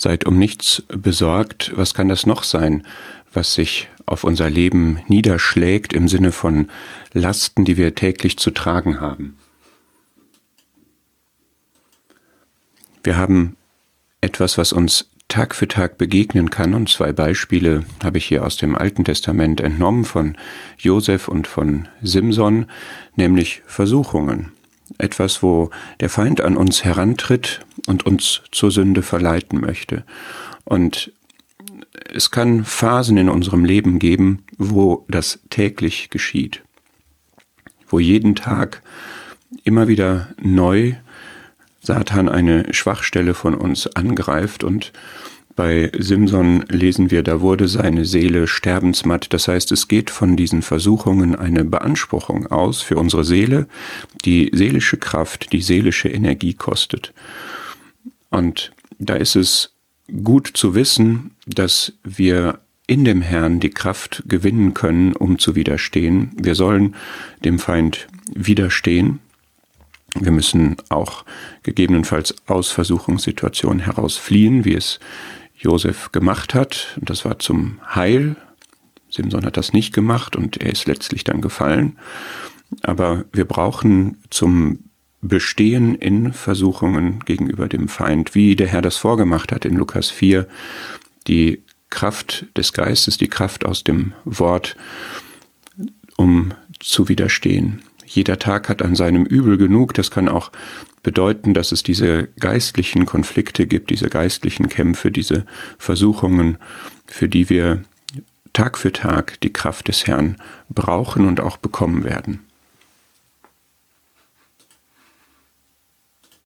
Seid um nichts besorgt. Was kann das noch sein, was sich auf unser Leben niederschlägt im Sinne von Lasten, die wir täglich zu tragen haben? Wir haben etwas, was uns Tag für Tag begegnen kann. Und zwei Beispiele habe ich hier aus dem Alten Testament entnommen von Josef und von Simson, nämlich Versuchungen. Etwas, wo der Feind an uns herantritt und uns zur Sünde verleiten möchte. Und es kann Phasen in unserem Leben geben, wo das täglich geschieht. Wo jeden Tag immer wieder neu Satan eine Schwachstelle von uns angreift und bei Simson lesen wir, da wurde seine Seele sterbensmatt. Das heißt, es geht von diesen Versuchungen eine Beanspruchung aus für unsere Seele, die seelische Kraft, die seelische Energie kostet. Und da ist es gut zu wissen, dass wir in dem Herrn die Kraft gewinnen können, um zu widerstehen. Wir sollen dem Feind widerstehen wir müssen auch gegebenenfalls aus Versuchungssituationen heraus fliehen, wie es Josef gemacht hat. Und das war zum Heil. Simson hat das nicht gemacht und er ist letztlich dann gefallen. Aber wir brauchen zum Bestehen in Versuchungen gegenüber dem Feind, wie der Herr das vorgemacht hat in Lukas 4, die Kraft des Geistes, die Kraft aus dem Wort, um zu widerstehen. Jeder Tag hat an seinem Übel genug. Das kann auch bedeuten, dass es diese geistlichen Konflikte gibt, diese geistlichen Kämpfe, diese Versuchungen, für die wir Tag für Tag die Kraft des Herrn brauchen und auch bekommen werden.